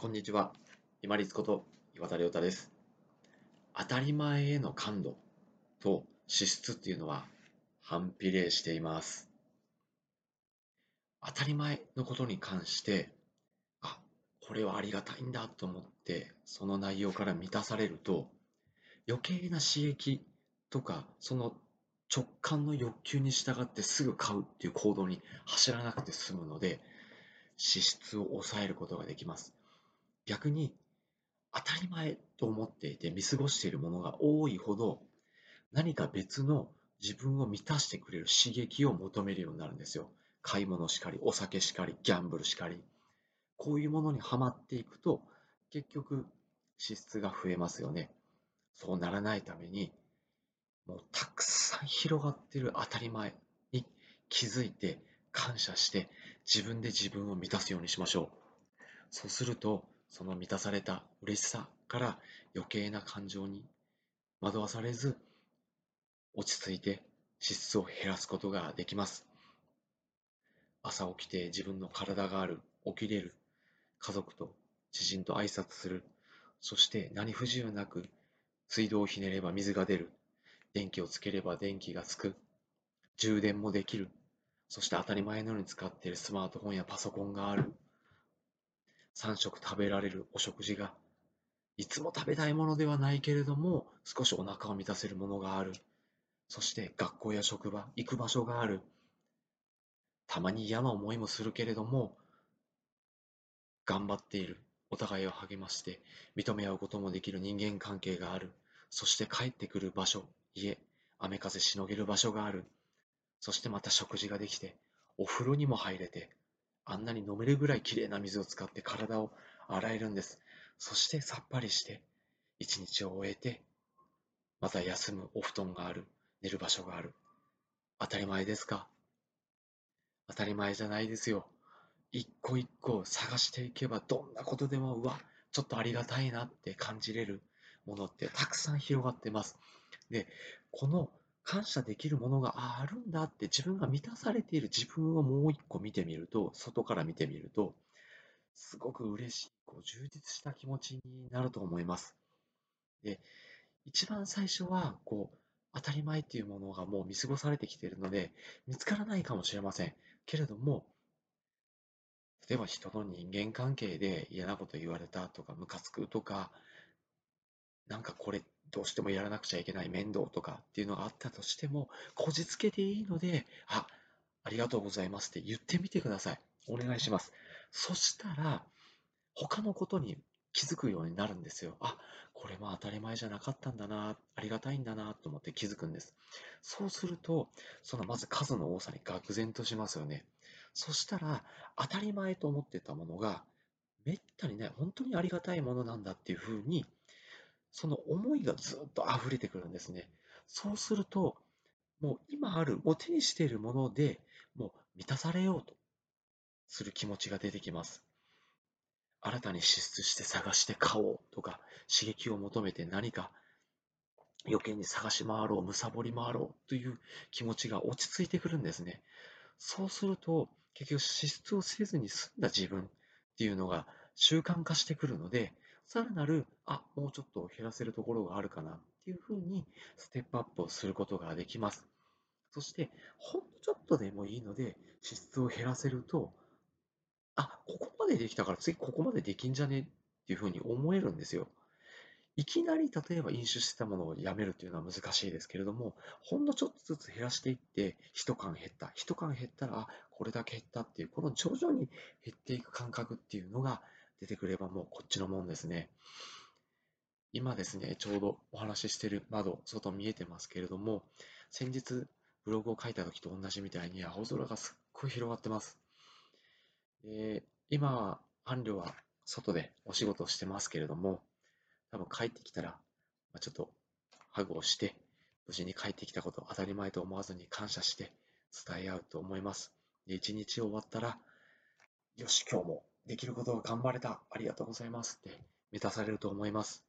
こんにちは。今立こと岩田亮太です。当たり前への感度と資質っていうのは反比例しています。当たり前のことに関して、あ、これはありがたいんだと思って、その内容から満たされると、余計な刺激とか、その直感の欲求に従ってすぐ買うっていう行動に走らなくて済むので、支出を抑えることができます。逆に当たり前と思っていて見過ごしているものが多いほど何か別の自分を満たしてくれる刺激を求めるようになるんですよ。買い物しかり、お酒しかり、ギャンブルしかり。こういうものにはまっていくと結局支出が増えますよね。そうならないためにもうたくさん広がってる当たり前に気づいて感謝して自分で自分を満たすようにしましょう。そうするとその満たされた嬉しさから余計な感情に惑わされず落ち着いて支出を減らすことができます朝起きて自分の体がある起きれる家族と知人と挨拶するそして何不自由なく水道をひねれば水が出る電気をつければ電気がつく充電もできるそして当たり前のように使っているスマートフォンやパソコンがある3食食べられるお食事が、いつも食べたいものではないけれども、少しお腹を満たせるものがある。そして学校や職場、行く場所がある。たまに嫌な思いもするけれども、頑張っている。お互いを励まして、認め合うこともできる人間関係がある。そして帰ってくる場所、家、雨風しのげる場所がある。そしてまた食事ができて、お風呂にも入れて、あんなに飲めるぐらいきれいな水を使って体を洗えるんです。そしてさっぱりして一日を終えてまた休むお布団がある、寝る場所がある。当たり前ですか？当たり前じゃないですよ。一個一個探していけばどんなことでもうわ、ちょっとありがたいなって感じれるものってたくさん広がってます。で、この感謝できるものがあるんだって自分が満たされている自分をもう一個見てみると、外から見てみると、すごく嬉しい、こう充実した気持ちになると思います。で、一番最初は、こう、当たり前っていうものがもう見過ごされてきているので、見つからないかもしれません。けれども、例えば人の人間関係で嫌なこと言われたとか、ムカつくとか、なんかこれどうしてもやらなくちゃいけない面倒とかっていうのがあったとしても、こじつけでいいので、あ、ありがとうございますって言ってみてください。お願いします。そしたら、他のことに気づくようになるんですよ。あ、これも当たり前じゃなかったんだな、ありがたいんだなと思って気づくんです。そうすると、そのまず数の多さに愕然としますよね。そしたら、当たり前と思ってたものが、めったにね、本当にありがたいものなんだっていうふうにその思いがずっと溢れてくるんですね。そうすると、もう今ある、もう手にしているものでもう満たされようとする気持ちが出てきます。新たに支出して探して買おうとか、刺激を求めて何か余計に探し回ろう、貪り回ろうという気持ちが落ち着いてくるんですね。そうすると、結局支出をせずに済んだ自分っていうのが習慣化してくるので、さらなる、あ、もうちょっと減らせるところがあるかなっていうふうにステップアップをすることができます。そして、ほんのちょっとでもいいので、支出を減らせると、あ、ここまでできたから次ここまでできんじゃねっていうふうに思えるんですよ。いきなり例えば飲酒してたものをやめるというのは難しいですけれども、ほんのちょっとずつ減らしていって、一缶減った、一缶減ったら、あ、これだけ減ったっていう、この徐々に減っていく感覚っていうのが出てくればもうこっちのもんですね。今ですね、ちょうどお話ししてる窓、外見えてますけれども、先日ブログを書いた時と同じみたいに青空がすっごい広がってます。で今は伴侶は外でお仕事をしてますけれども、多分帰ってきたら、ま、ちょっとハグをして、無事に帰ってきたこと当たり前と思わずに感謝して伝え合うと思います。で、一日終わったら、よし、今日もできることを頑張れた。ありがとうございますって満たされると思います。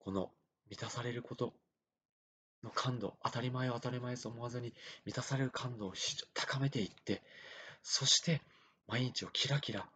この満たされることの感度、当たり前を当たり前と思わずに満たされる感度を高めていって、そして毎日をキラキラ